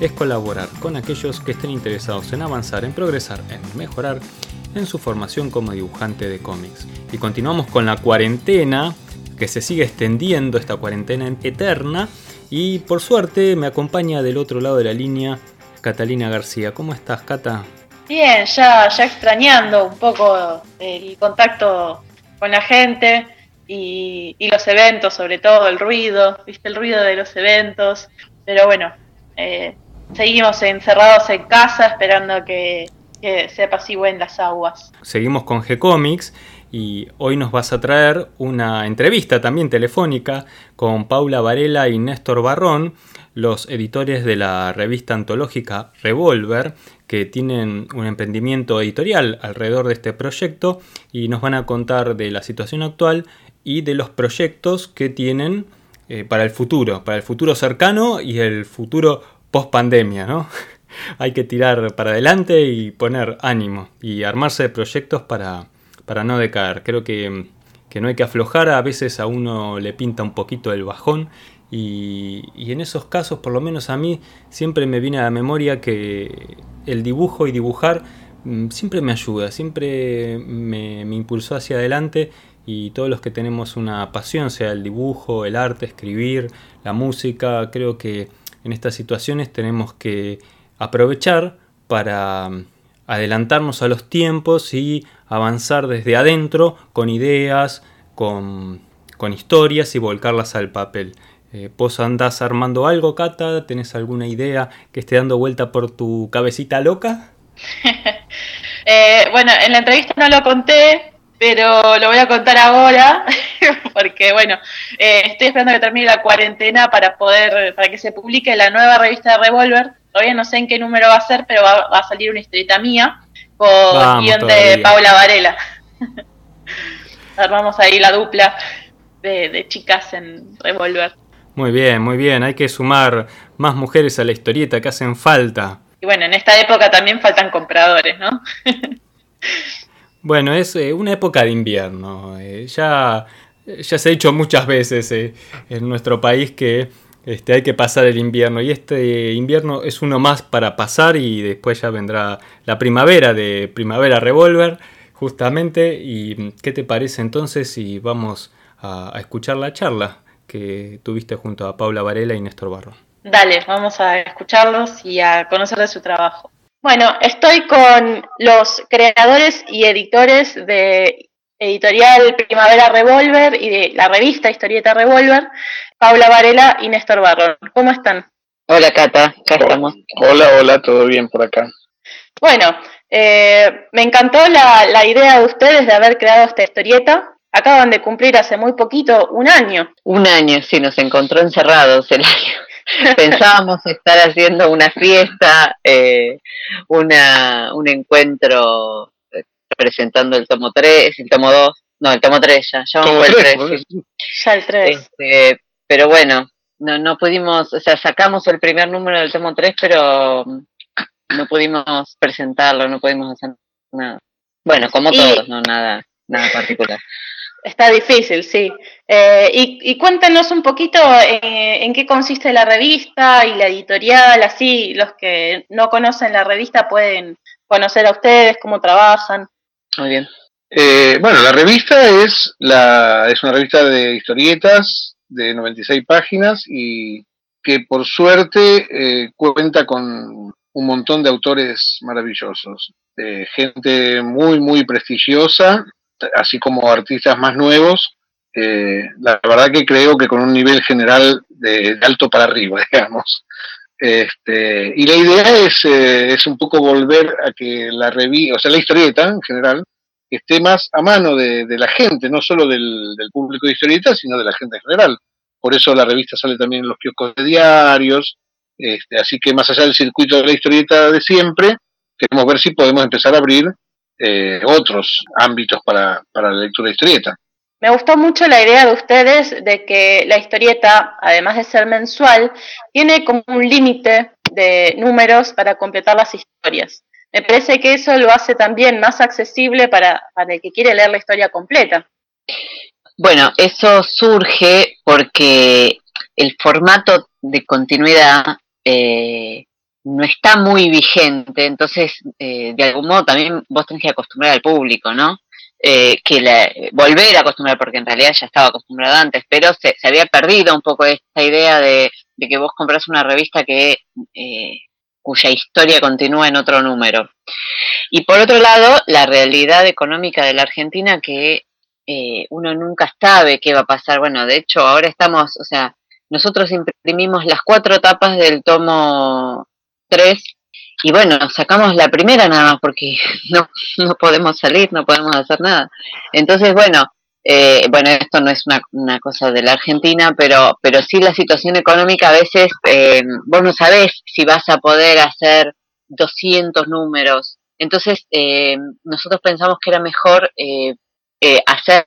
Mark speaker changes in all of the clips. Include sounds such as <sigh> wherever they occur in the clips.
Speaker 1: es colaborar con aquellos que estén interesados en avanzar, en progresar, en mejorar en su formación como dibujante de cómics. Y continuamos con la cuarentena, que se sigue extendiendo esta cuarentena eterna. Y por suerte me acompaña del otro lado de la línea Catalina García. ¿Cómo estás, Cata?
Speaker 2: Bien, ya, ya extrañando un poco el contacto con la gente y, los eventos, sobre todo el ruido, viste el ruido de los eventos. Pero bueno, eh, seguimos encerrados en casa esperando que, que se apacigüen las aguas.
Speaker 1: Seguimos con G-Comics y hoy nos vas a traer una entrevista también telefónica con Paula Varela y Néstor Barrón, los editores de la revista antológica Revolver, que tienen un emprendimiento editorial alrededor de este proyecto y nos van a contar de la situación actual y de los proyectos que tienen eh, para el futuro, para el futuro cercano y el futuro post pandemia, ¿no? <laughs> Hay que tirar para adelante y poner ánimo y armarse de proyectos para, para no decaer. Creo que, no hay que aflojar, a veces a uno le pinta un poquito el bajón y, en esos casos, por lo menos a mí, siempre me viene a la memoria que el dibujo y dibujar mm, siempre me ayuda, siempre me, me impulsó hacia adelante y todos los que tenemos una pasión, sea el dibujo, el arte, escribir, la música, creo que en estas situaciones tenemos que aprovechar para mm, adelantarnos a los tiempos y avanzar desde adentro con ideas, con, historias y volcarlas al papel. Eh, ¿Vos andás armando algo, Cata? ¿Tenés alguna idea que esté dando vuelta por tu cabecita loca? <laughs>
Speaker 2: Eh, bueno, en la entrevista no lo conté, pero lo voy a contar ahora, <laughs> porque bueno, eh, estoy esperando que termine la cuarentena para poder, para que se publique la nueva revista de Revolver. Todavía no sé en qué número va a ser, pero va, a salir una historieta mía con guion de Paula Varela. <laughs> Armamos ahí la dupla de, de chicas en Revolver.
Speaker 1: Muy bien, muy bien. Hay que sumar más mujeres a la historieta que hacen falta.
Speaker 2: Y bueno, en esta época también faltan compradores, ¿no? <laughs>
Speaker 1: Bueno, es eh, una época de invierno. Eh, ya, se ha dicho muchas veces eh, en nuestro país que este, hay que pasar el invierno y este invierno es uno más para pasar y después ya vendrá la primavera de Primavera Revolver justamente. ¿Y qué te parece entonces si vamos a, a escuchar la charla que tuviste junto a Paula Varela y Néstor Barro?
Speaker 2: Dale, vamos a escucharlos y a conocer de su trabajo. Bueno, estoy con los creadores y editores de Editorial Primavera Revolver y de la revista Historieta Revolver, Paula Varela y Néstor Barro. ¿Cómo están?
Speaker 3: Hola Cata, acá estamos.
Speaker 4: Hola, hola, todo bien por acá.
Speaker 2: Bueno, eh, me encantó la, la idea de ustedes de haber creado esta historieta. Acaban de cumplir hace muy poquito un año.
Speaker 3: Un año, sí, nos encontró encerrados el año. <laughs> Pensábamos estar haciendo una fiesta, eh, una, un encuentro eh, presentando el tomo 3, el tomo 2, no, el tomo 3 ya, ya vamos el 3.
Speaker 2: Ya el 3.
Speaker 3: Este, pero bueno, no, no pudimos, o sea, sacamos el primer número del tomo 3, pero no pudimos presentarlo, no pudimos hacer nada. Bueno, como todos, no nada, nada particular.
Speaker 2: Está difícil, sí. Eh, y, cuéntanos un poquito eh, en qué consiste la revista y la editorial, así los que no conocen la revista pueden conocer a ustedes, cómo trabajan.
Speaker 3: Muy bien.
Speaker 4: Eh, bueno, la revista es, la, es una revista de historietas de 96 páginas y que por suerte cuenta con un montón de autores maravillosos, gente muy, muy prestigiosa así como artistas más nuevos, eh, la verdad que creo que con un nivel general de, alto para arriba, <laughs> digamos. Este, y la idea es, eh, es un poco volver a que la revista, o sea, la historieta en general, esté más a mano de, la gente, no solo del, público de historietas, sino de la gente en general. Por eso la revista sale también en los kioscos de diarios, Este, así que más allá del circuito de la historieta de siempre, queremos ver si podemos empezar a abrir eh, otros ámbitos para, para la lectura de historieta.
Speaker 2: Me gustó mucho la idea de ustedes de que la historieta, además de ser mensual, tiene como un límite de números para completar las historias. Me parece que eso lo hace también más accesible para, para el que quiere leer la historia completa.
Speaker 3: Bueno, eso surge porque el formato de continuidad eh, no está muy vigente, entonces eh, de algún modo también vos tenés que acostumbrar al público, ¿no? Eh, que la, volver a acostumbrar, porque en realidad ya estaba acostumbrado antes, pero se, se había perdido un poco esta idea de, que vos compras una revista que eh, cuya historia continúa en otro número. Y por otro lado, la realidad económica de la Argentina que eh, uno nunca sabe qué va a pasar. Bueno, de hecho, ahora estamos, o sea, nosotros imprimimos las cuatro tapas del tomo 3 y bueno, sacamos la primera nada más porque <laughs> no, no podemos salir, no podemos hacer nada. Entonces, bueno, eh, bueno, esto no es una, una, cosa de la Argentina, pero, pero sí la situación económica a veces, eh, vos no sabés si vas a poder hacer 200 números. Entonces, eh, nosotros pensamos que era mejor eh, eh, hacer,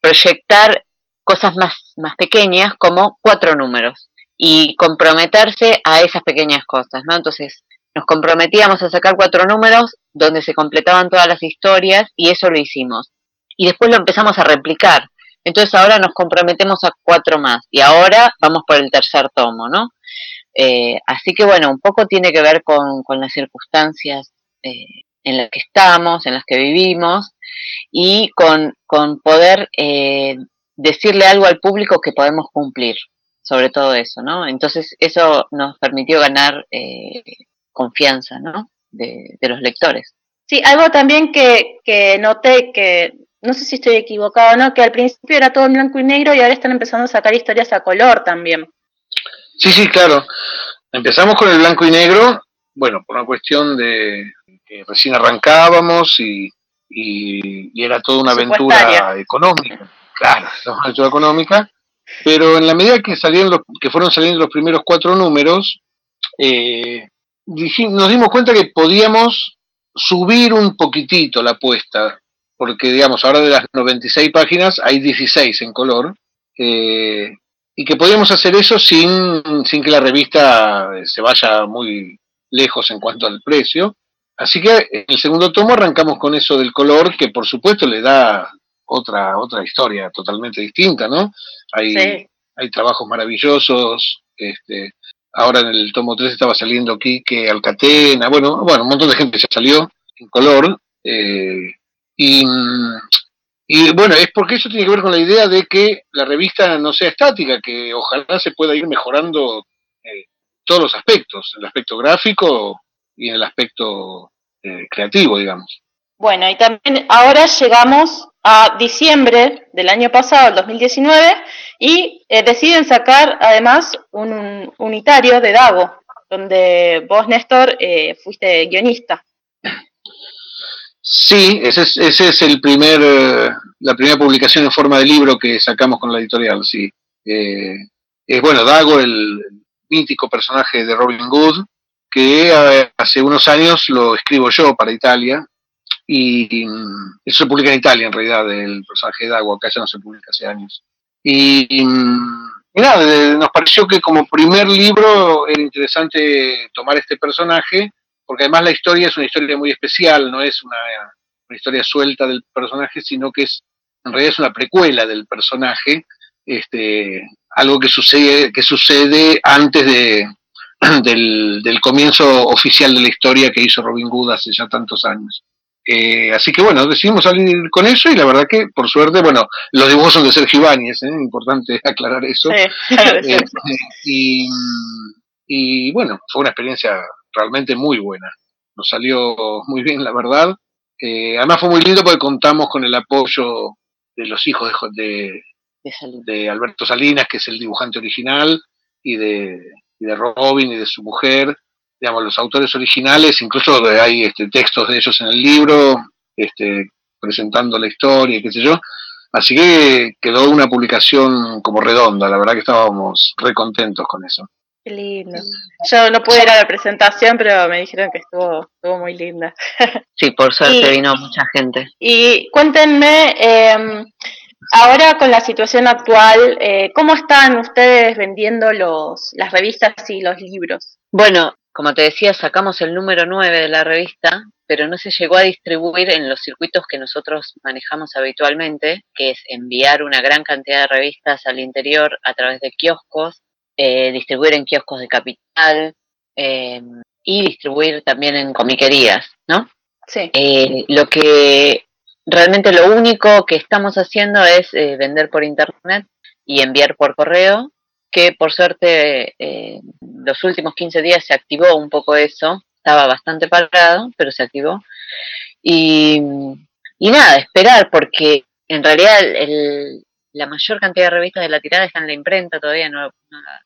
Speaker 3: proyectar cosas más, más pequeñas como cuatro números y comprometerse a esas pequeñas cosas, ¿no? Entonces, nos comprometíamos a sacar cuatro números donde se completaban todas las historias y eso lo hicimos. Y después lo empezamos a replicar. Entonces ahora nos comprometemos a cuatro más y ahora vamos por el tercer tomo, ¿no? Eh, así que bueno, un poco tiene que ver con, las circunstancias eh, en las que estamos, en las que vivimos y con, con poder eh, decirle algo al público que podemos cumplir sobre todo eso, ¿no? Entonces eso nos permitió ganar eh, confianza, ¿no? De, de, los lectores.
Speaker 2: Sí, algo también que, que noté que, no sé si estoy equivocado, ¿no? Que al principio era todo en blanco y negro y ahora están empezando a sacar historias a color también.
Speaker 4: Sí, sí, claro. Empezamos con el blanco y negro, bueno, por una cuestión de que recién arrancábamos y, y, y era toda una aventura económica, claro, una aventura económica pero en la medida que salieron los, que fueron saliendo los primeros cuatro números, eh, nos dimos cuenta que podíamos subir un poquitito la apuesta, porque digamos, ahora de las 96 páginas hay 16 en color, eh, y que podíamos hacer eso sin, sin que la revista se vaya muy lejos en cuanto al precio. Así que en el segundo tomo arrancamos con eso del color, que por supuesto le da otra, otra historia totalmente distinta, ¿no? Hay, sí. hay trabajos maravillosos, este, ahora en el tomo 3 estaba saliendo Quique Alcatena, bueno, bueno, un montón de gente ya salió en color, eh, y, y bueno, es porque eso tiene que ver con la idea de que la revista no sea estática, que ojalá se pueda ir mejorando eh, todos los aspectos, el aspecto gráfico y el aspecto eh, creativo, digamos.
Speaker 2: Bueno, y también ahora llegamos a diciembre del año pasado, el 2019, y eh, deciden sacar además un, un, unitario de Dago, donde vos, Néstor, eh, fuiste guionista.
Speaker 4: Sí, ese es, ese es el primer, eh, la primera publicación en forma de libro que sacamos con la editorial, sí. Eh, es bueno, Dago, el mítico personaje de Robin Hood, que eh, hace unos años lo escribo yo para Italia, y eso se publica en Italia en realidad, el personaje de Agua, acá ya no se publica hace años. Y, nada, nos pareció que como primer libro era interesante tomar este personaje, porque además la historia es una historia muy especial, no es una, una historia suelta del personaje, sino que es en realidad es una precuela del personaje, este, algo que sucede, que sucede antes de, <clears throat> del, del comienzo oficial de la historia que hizo Robin Hood hace ya tantos años. Eh, así que bueno, decidimos salir con eso y la verdad que por suerte, bueno, los dibujos son de Sergio Ibáñez, ¿eh? importante <laughs> aclarar eso. Sí, eh, y, y, bueno, fue una experiencia realmente muy buena. Nos salió muy bien, la verdad. Eh, además fue muy lindo porque contamos con el apoyo de los hijos de, de, de Alberto Salinas, que es el dibujante original, y de, y de Robin y de su mujer digamos, los autores originales, incluso hay este, textos de ellos en el libro, este, presentando la historia, qué sé yo. Así que quedó una publicación como redonda, la verdad que estábamos re contentos con eso.
Speaker 2: Qué lindo. Yo no pude ir a la presentación, pero me dijeron que estuvo, estuvo muy linda. <laughs>
Speaker 3: Sí, por suerte vino mucha gente.
Speaker 2: Y cuéntenme, eh, ahora con la situación actual, eh, ¿cómo están ustedes vendiendo los, las revistas y los libros?
Speaker 3: Bueno, como te decía, sacamos el número 9 de la revista, pero no se llegó a distribuir en los circuitos que nosotros manejamos habitualmente, que es enviar una gran cantidad de revistas al interior a través de kioscos eh, distribuir en kioscos de capital eh, y distribuir también en comiquerías, ¿no?
Speaker 2: Sí.
Speaker 3: Eh, lo que realmente lo único que estamos haciendo es vender por internet y enviar por correo, que por suerte los últimos 15 días se activó un poco eso, estaba bastante parado, pero se activó. Y, y nada, esperar, porque en realidad el, la mayor cantidad de revistas de la tirada están en la imprenta, todavía no,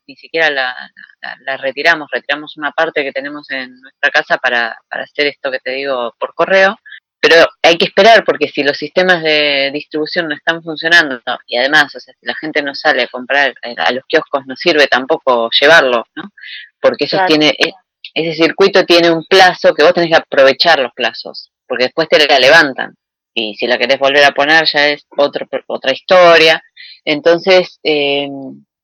Speaker 3: ni siquiera la, retiramos, retiramos una parte que tenemos en nuestra casa para, para hacer esto que te digo por correo, pero hay que esperar porque si los sistemas de distribución no están funcionando y además, o sea, si la gente no sale a comprar eh, a los kioscos no sirve tampoco llevarlo, ¿no? Porque eso tiene e, ese circuito tiene un plazo que vos tenés que aprovechar los plazos, porque después te la levantan y si la querés volver a poner ya es otro, otra historia. Entonces, eh,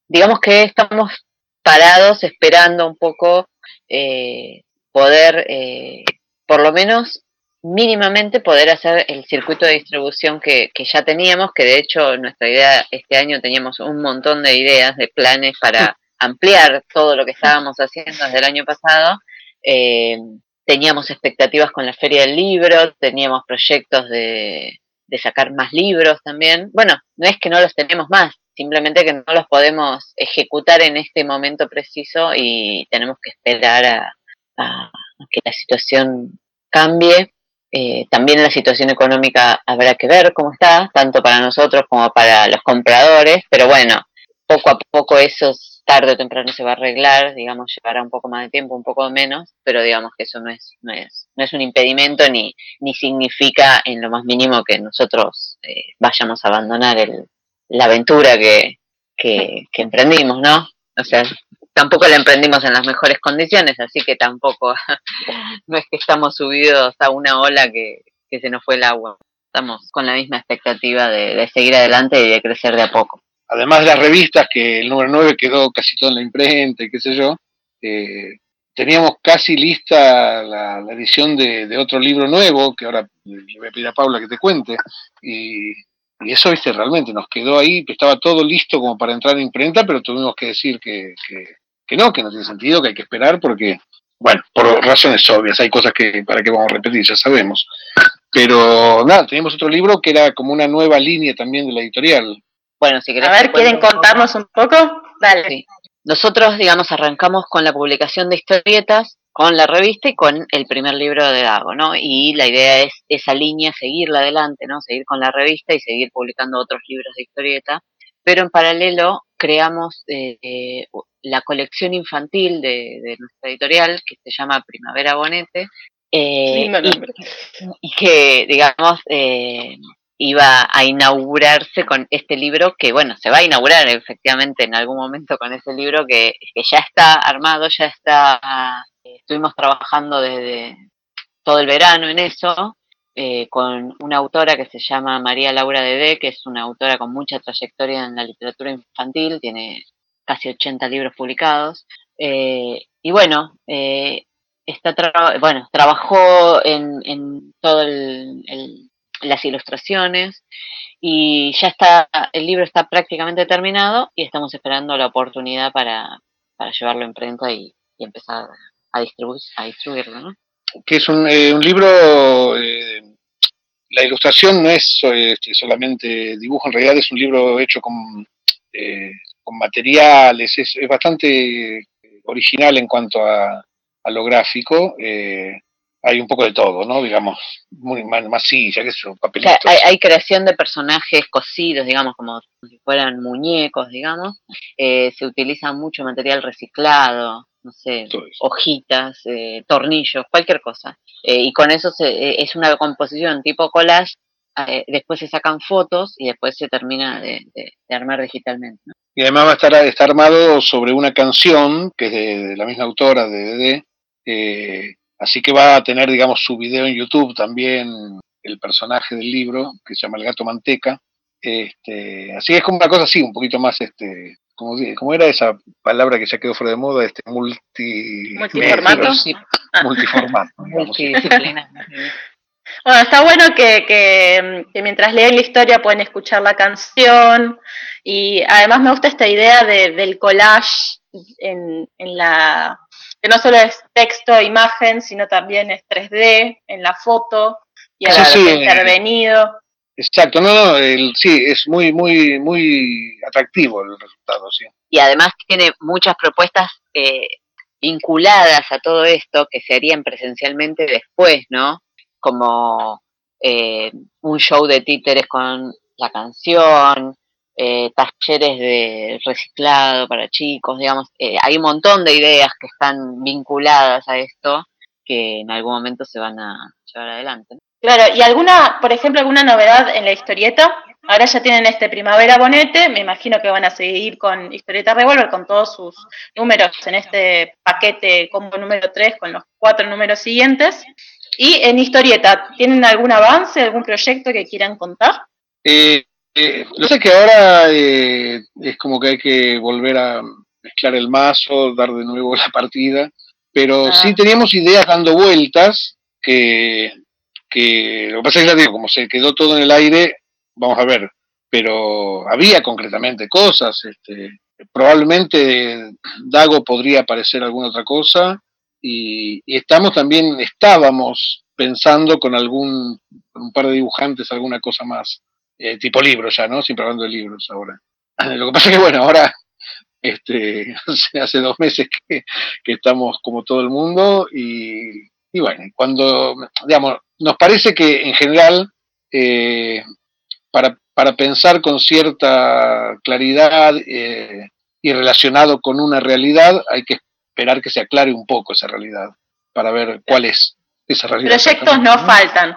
Speaker 3: digamos que estamos parados esperando un poco eh, poder, eh, por lo menos mínimamente poder hacer el circuito de distribución que, que, ya teníamos, que de hecho nuestra idea este año teníamos un montón de ideas, de planes para ampliar todo lo que estábamos haciendo desde el año pasado. Eh, teníamos expectativas con la feria del libro, teníamos proyectos de, sacar más libros también. Bueno, no es que no los tenemos más, simplemente que no los podemos ejecutar en este momento preciso y tenemos que esperar a, que la situación cambie. Eh, también la situación económica habrá que ver cómo está, tanto para nosotros como para los compradores, pero bueno, poco a poco esos tarde o temprano se va a arreglar, digamos, llevará un poco más de tiempo, un poco menos, pero digamos que eso no es, no es, no es un impedimento ni, ni significa en lo más mínimo que nosotros eh, vayamos a abandonar el, la aventura que, que, que emprendimos, ¿no? O sea, tampoco la emprendimos en las mejores condiciones, así que tampoco, <laughs> no es que estamos subidos a una ola que, que se nos fue el agua. Estamos con la misma expectativa de, seguir adelante y de crecer de a poco
Speaker 4: además de las revistas, que el número 9 quedó casi todo en la imprenta y qué sé yo, eh, teníamos casi lista la, edición de, otro libro nuevo, que ahora le voy a pedir a Paula que te cuente, y, eso, viste, realmente nos quedó ahí, estaba todo listo como para entrar en imprenta, pero tuvimos que decir que, que, no, que no tiene sentido, que hay que esperar, porque, bueno, por razones obvias, hay cosas que para qué vamos a repetir, ya sabemos. Pero nada, teníamos otro libro que era como una nueva línea también de la editorial,
Speaker 2: bueno, si querés. A ver, ¿quieren contarnos un poco? Dale.
Speaker 3: Nosotros, digamos, arrancamos con la publicación de historietas, con la revista y con el primer libro de Dago, ¿no? Y la idea es esa línea, seguirla adelante, ¿no? Seguir con la revista y seguir publicando otros libros de historieta. Pero en paralelo creamos eh, la colección infantil de, nuestra editorial, que se llama Primavera Bonete, eh, y, que, digamos, eh, iba a inaugurarse con este libro, que bueno, se va a inaugurar efectivamente en algún momento con ese libro que, ya está armado, ya está, estuvimos trabajando desde todo el verano en eso, eh, con una autora que se llama María Laura Dede, que es una autora con mucha trayectoria en la literatura infantil, tiene casi 80 libros publicados. Eh, y bueno, eh, está bueno, trabajó en, en todo el, las ilustraciones y ya está, el libro está prácticamente terminado y estamos esperando la oportunidad para, para llevarlo en imprenta y, empezar a, distribuir, a distribuirlo. ¿no?
Speaker 4: Que es un, eh, un libro, eh, la ilustración no es este, solamente dibujo, en realidad es un libro hecho con, eh, con materiales, es, es, bastante original en cuanto a, a lo gráfico. Eh, hay un poco de todo, ¿no? Digamos, muy masilla, que son papelitos.
Speaker 3: hay, creación de personajes cosidos, digamos, como si fueran muñecos, digamos. Eh, se utiliza mucho material reciclado, no sé, hojitas, eh, tornillos, cualquier cosa. Eh, y con eso se, es una composición tipo collage. después se sacan fotos y después se termina de, armar digitalmente.
Speaker 4: y además va a estar está armado sobre una canción que es de, la misma autora de DD, eh, así que va a tener, digamos, su video en YouTube también, el personaje del libro, que se llama El Gato Manteca. Este, así es como una cosa así, un poquito más, este, como, como era esa palabra que ya quedó fuera de moda, este multi
Speaker 2: multiformato,
Speaker 4: multiformato,
Speaker 2: Bueno, está bueno que, que, mientras leen la historia pueden escuchar la canción. Y además me gusta esta idea de, del collage en, en la que no solo es texto, e imagen, sino también es 3D en la foto y a sí, intervenido.
Speaker 4: Exacto, no, no, sí, es muy, muy, muy atractivo el resultado, sí.
Speaker 3: Y además tiene muchas propuestas eh, vinculadas a todo esto que se harían presencialmente después, ¿no? Como eh, un show de títeres con la canción, eh, talleres de reciclado para chicos, digamos, eh, hay un montón de ideas que están vinculadas a esto que en algún momento se van a llevar adelante.
Speaker 2: Claro, y alguna, por ejemplo, alguna novedad en la historieta. Ahora ya tienen este Primavera Bonete, me imagino que van a seguir con Historieta Revolver, con todos sus números en este paquete combo número 3, con los cuatro números siguientes. Y en historieta, ¿tienen algún avance, algún proyecto que quieran contar?
Speaker 4: Eh, eh, no sé que ahora eh, es como que hay que volver a mezclar el mazo, dar de nuevo la partida, pero ah. sí teníamos ideas dando vueltas que, que lo que pasa es que digo, como se quedó todo en el aire, vamos a ver, pero había concretamente cosas, este, probablemente Dago podría aparecer alguna otra cosa y, estamos también, estábamos pensando con algún, con un par de dibujantes alguna cosa más eh, tipo libros ya, ¿no? Siempre hablando de libros ahora. <clears throat> Lo que pasa es que, bueno, ahora, este, <laughs> hace dos meses que, estamos como todo el mundo y, y, bueno, cuando, digamos, nos parece que en general, eh, para, para pensar con cierta claridad eh, y relacionado con una realidad, hay que esperar que se aclare un poco esa realidad para ver cuál es esa realidad.
Speaker 2: Proyectos no faltan.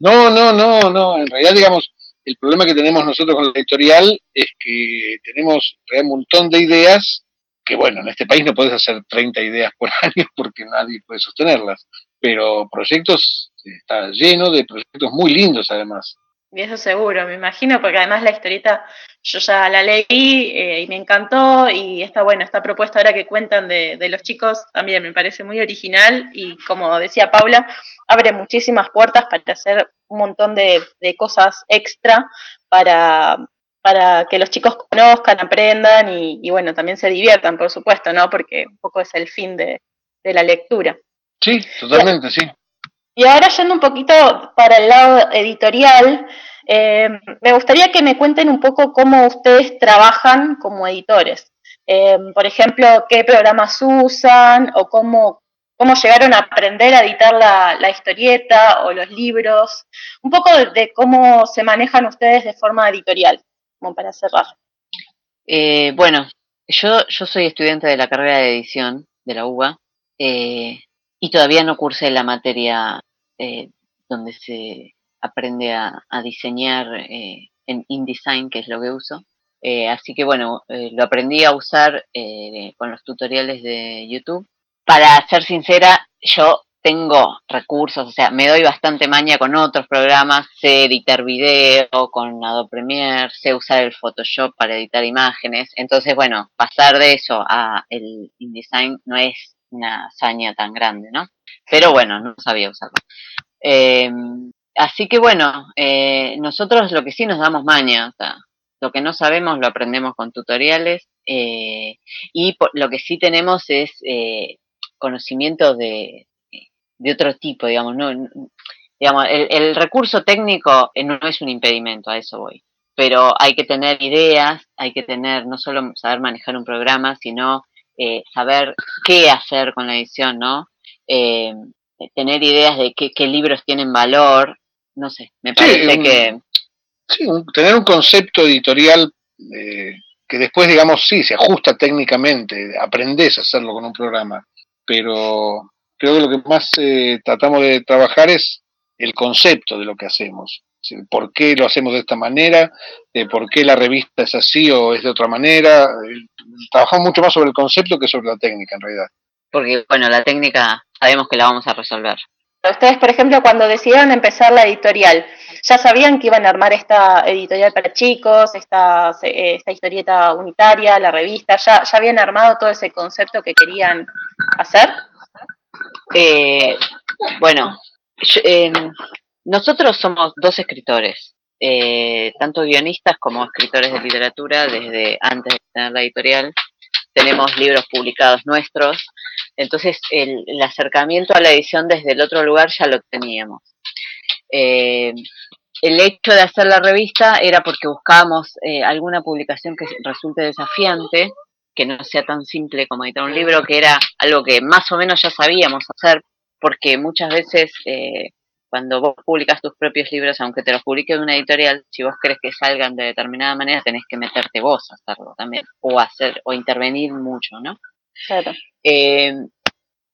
Speaker 4: No, no, no, no. En realidad, digamos, el problema que tenemos nosotros con la editorial es que tenemos un montón de ideas que, bueno, en este país no puedes hacer 30 ideas por <laughs> año porque nadie puede sostenerlas. Pero proyectos, está lleno de proyectos muy lindos además.
Speaker 2: Y eso seguro, me imagino, porque además la historieta yo ya la leí eh, y me encantó y está bueno, esta propuesta ahora que cuentan de, los chicos también me parece muy original y como decía Paula, abre muchísimas puertas para hacer un montón de cosas extra para, para que los chicos conozcan, aprendan y, y, bueno, también se diviertan, por supuesto, ¿no? Porque un poco es el fin de, de la lectura.
Speaker 4: Sí, totalmente, sí.
Speaker 2: Y ahora yendo un poquito para el lado editorial, eh, me gustaría que me cuenten un poco cómo ustedes trabajan como editores. Eh, por ejemplo, qué programas usan o cómo, cómo llegaron a aprender a editar la, historieta o los libros. Un poco de, cómo se manejan ustedes de forma editorial, para cerrar.
Speaker 3: Eh, bueno, yo, yo soy estudiante de la carrera de edición de la UBA y todavía no cursé la materia eh, donde se aprende a, diseñar eh, en InDesign, que es lo que uso. Eh, así que bueno, lo aprendí a usar con los tutoriales de YouTube. Para ser sincera, yo tengo recursos, o sea, me doy bastante maña con otros programas, sé editar video con Adobe Premiere, sé usar el Photoshop para editar imágenes, entonces bueno, pasar de eso a el InDesign no es una hazaña tan grande, ¿no? Pero bueno, no sabía usarlo. Eh, así que bueno, eh, nosotros lo que sí nos damos maña, o sea, lo que no sabemos lo aprendemos con tutoriales eh, y lo que sí tenemos es conocimiento de, de, otro tipo, digamos, no, digamos el, el, recurso técnico no es un impedimento, a eso voy, pero hay que tener ideas, hay que tener no solo saber manejar un programa, sino saber qué hacer con la edición, ¿no? Eh, tener ideas de qué, libros tienen valor, no sé, me parece que...
Speaker 4: Sí, tener un concepto editorial eh, que después, digamos, sí, se ajusta técnicamente, aprendes a hacerlo con un programa, pero creo que lo que más eh, tratamos de trabajar es el concepto de lo que hacemos. por qué lo hacemos de esta manera, de por qué la revista es así o es de otra manera. Trabajamos mucho más sobre el concepto que sobre la técnica en realidad.
Speaker 3: Porque, bueno, la técnica sabemos que la vamos a resolver.
Speaker 2: Ustedes, por ejemplo, cuando decidieron empezar la editorial, ¿ya sabían que iban a armar esta editorial para chicos, esta, eh, esta historieta unitaria, la revista? ¿Ya, ¿Ya habían armado todo ese concepto que querían hacer?
Speaker 3: Eh, bueno, eh, nosotros somos dos escritores, eh, tanto guionistas como escritores de literatura desde antes de tener la editorial. Tenemos libros publicados nuestros, entonces el, acercamiento a la edición desde el otro lugar ya lo teníamos. Eh, el hecho de hacer la revista era porque buscábamos eh, alguna publicación que resulte desafiante, que no sea tan simple como editar un libro, que era algo que más o menos ya sabíamos hacer, porque muchas veces eh, cuando vos publicas tus propios libros, aunque te los publique una editorial, si vos crees que salgan de determinada manera, tenés que meterte vos a hacerlo también, o hacer, o intervenir mucho, ¿no?
Speaker 2: Claro.
Speaker 3: Eh,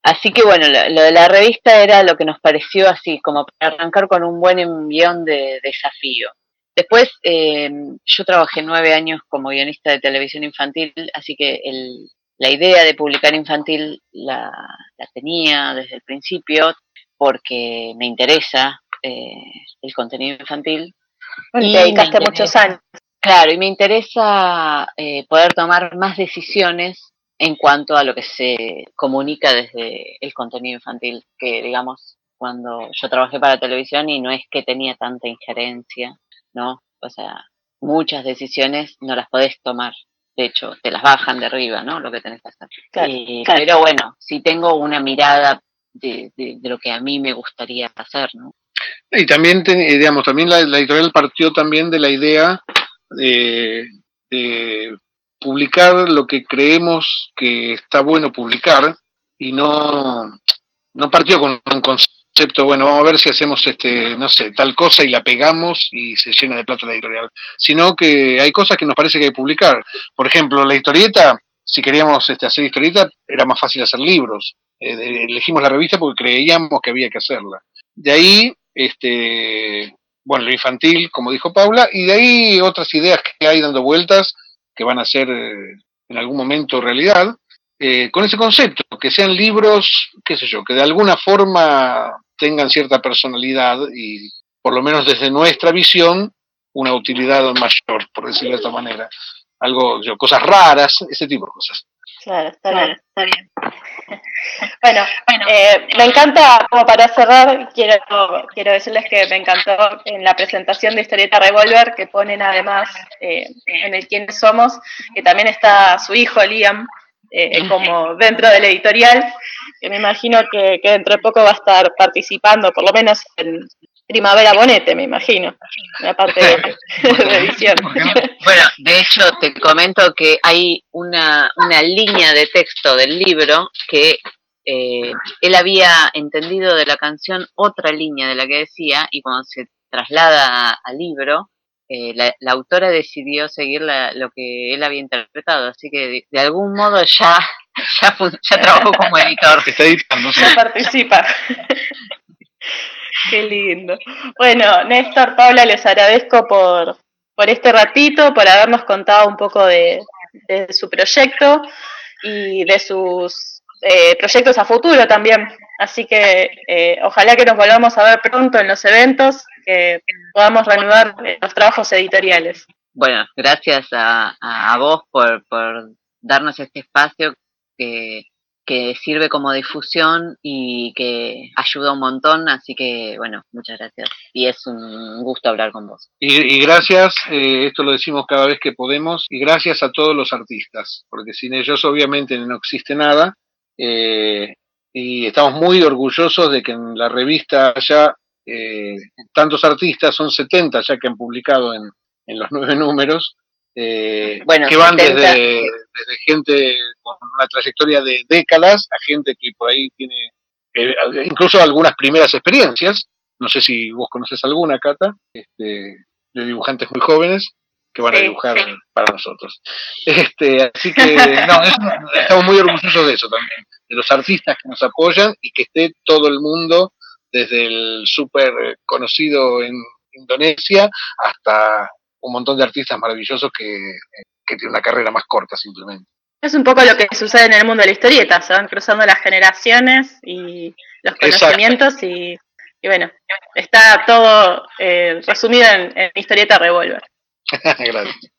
Speaker 3: así que bueno, lo, de la revista era lo que nos pareció así, como para arrancar con un buen guion de, desafío. Después, eh, yo trabajé nueve años como guionista de televisión infantil, así que el, la idea de publicar infantil la, la, tenía desde el principio porque me interesa eh, el contenido infantil.
Speaker 2: y te dedicaste muchos años.
Speaker 3: Claro, y me interesa eh, poder tomar más decisiones en cuanto a lo que se comunica desde el contenido infantil, que digamos, cuando yo trabajé para televisión y no es que tenía tanta injerencia, ¿no? O sea, muchas decisiones no las podés tomar. De hecho, te las bajan de arriba, ¿no? Lo que tenés que hacer. Pero bueno, si tengo una mirada de, lo que a mí me gustaría hacer, ¿no?
Speaker 4: Y también, digamos, también la, editorial partió también de la idea de, publicar lo que creemos que está bueno publicar y no, no partió con un concepto, bueno, vamos a ver si hacemos, este no sé, tal cosa y la pegamos y se llena de plata la editorial, sino que hay cosas que nos parece que hay que publicar. Por ejemplo, la historieta, si queríamos este, hacer historieta, era más fácil hacer libros. Eh, elegimos la revista porque creíamos que había que hacerla. De ahí, este, bueno, lo infantil, como dijo Paula, y de ahí otras ideas que hay dando vueltas que van a ser eh, en algún momento realidad, eh, con ese concepto, que sean libros, qué sé yo, que de alguna forma tengan cierta personalidad y, por lo menos desde nuestra visión, una utilidad mayor, por decirlo de esta manera. Algo, yo, cosas raras, ese tipo de cosas.
Speaker 2: Claro, está bien, está bien. <laughs> Bueno, bueno eh, me encanta, como para cerrar, quiero, quiero decirles que me encantó en la presentación de Historieta Revolver, que ponen además eh, en el quiénes somos, que también está su hijo Liam, eh, <laughs> como dentro del editorial, que me imagino que, que, dentro de poco va a estar participando, por lo menos en, Primavera Bonete, me imagino, la parte de, <laughs> edición.
Speaker 3: Bueno, de hecho, te comento que hay una, una línea de texto del libro que eh, él había entendido de la canción otra línea de la que decía, y cuando se traslada al libro, eh, la, autora decidió seguir lo que él había interpretado, así que de, algún modo ya, <laughs> ya, ya trabajó como editor. <laughs>
Speaker 4: Está editando,
Speaker 2: Ya participa. <laughs> Qué lindo. Bueno, Néstor, Paula, les agradezco por, por este ratito, por habernos contado un poco de, su proyecto y de sus eh, proyectos a futuro también. Así que eh, ojalá que nos volvamos a ver pronto en los eventos, que podamos reanudar los trabajos editoriales.
Speaker 3: Bueno, gracias a, a vos por, por darnos este espacio que que sirve como difusión y que ayuda un montón, así que bueno, muchas gracias. Y es un gusto hablar con vos.
Speaker 4: Y, gracias, eh, esto lo decimos cada vez que podemos, y gracias a todos los artistas, porque sin ellos obviamente no existe nada, eh, y estamos muy orgullosos de que en la revista haya eh, tantos artistas, son 70 ya que han publicado en, en los nueve números, eh, bueno, que van desde, desde, gente con una trayectoria de décadas a gente que por ahí tiene eh, incluso algunas primeras experiencias. No sé si vos conoces alguna, Cata, este, de dibujantes muy jóvenes que van a dibujar para nosotros. Este, así que <laughs> no, estamos muy orgullosos de eso también, de los artistas que nos apoyan y que esté todo el mundo, desde el súper conocido en Indonesia hasta un montón de artistas maravillosos que, que tienen una carrera más corta simplemente.
Speaker 2: Es un poco lo que sucede en el mundo de la historieta, se van cruzando las generaciones y los conocimientos y, bueno, está todo eh, resumido en, en historieta Revolver. <laughs>
Speaker 4: Gracias.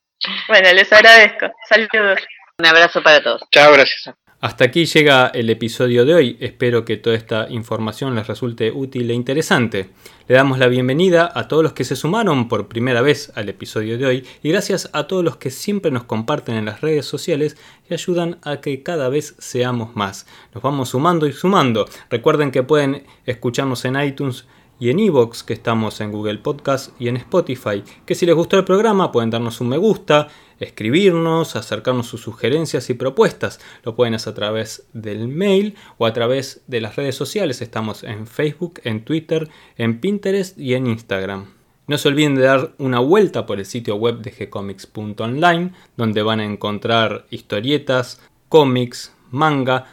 Speaker 2: Bueno, les agradezco. Saludos.
Speaker 3: Un abrazo para todos.
Speaker 4: Chao, gracias.
Speaker 1: Hasta aquí llega el episodio de hoy. Espero que toda esta información les resulte útil e interesante. Le damos la bienvenida a todos los que se sumaron por primera vez al episodio de hoy y gracias a todos los que siempre nos comparten en las redes sociales y ayudan a que cada vez seamos más. Nos vamos sumando y sumando. Recuerden que pueden escucharnos en iTunes y en Evox, que estamos en Google Podcast y en Spotify. Que si les gustó el programa pueden darnos un me gusta, escribirnos, acercarnos sus sugerencias y propuestas. Lo pueden hacer a través del mail o a través de las redes sociales. Estamos en Facebook, en Twitter, en Pinterest y en Instagram. No se olviden de dar una vuelta por el sitio web de gcomics.online, donde van a encontrar historietas, cómics, manga,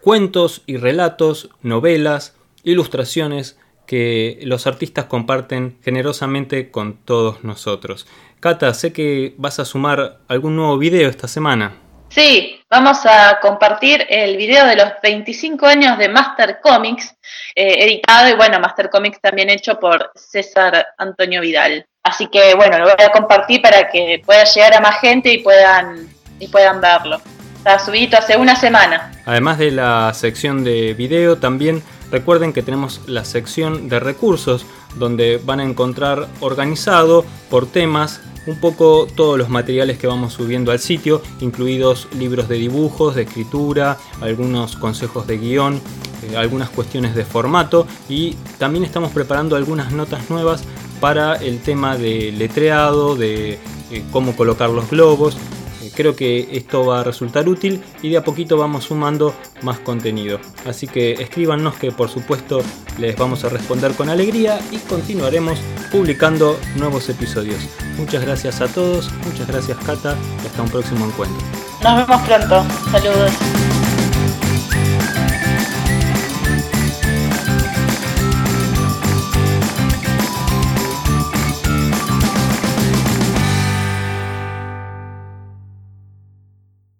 Speaker 1: cuentos y relatos, novelas, ilustraciones que los artistas comparten generosamente con todos nosotros. Cata, sé que vas a sumar algún nuevo video esta semana.
Speaker 2: Sí, vamos a compartir el video de los 25 años de Master Comics, eh, editado y bueno, Master Comics también hecho por César Antonio Vidal. Así que bueno, lo voy a compartir para que pueda llegar a más gente y puedan, y puedan verlo. Está subido hace una semana.
Speaker 1: Además de la sección de video, también recuerden que tenemos la sección de recursos, donde van a encontrar organizado por temas un poco todos los materiales que vamos subiendo al sitio, incluidos libros de dibujos, de escritura, algunos consejos de guion, eh, algunas cuestiones de formato y también estamos preparando algunas notas nuevas para el tema de letreado, de eh, cómo colocar los globos. Eh, creo que esto va a resultar útil y de a poquito vamos sumando más contenido. Así que escríbanos que por supuesto les vamos a responder con alegría y continuaremos publicando nuevos episodios. Muchas gracias a todos, muchas gracias Cata y hasta un próximo encuentro.
Speaker 2: Nos vemos pronto. Saludos.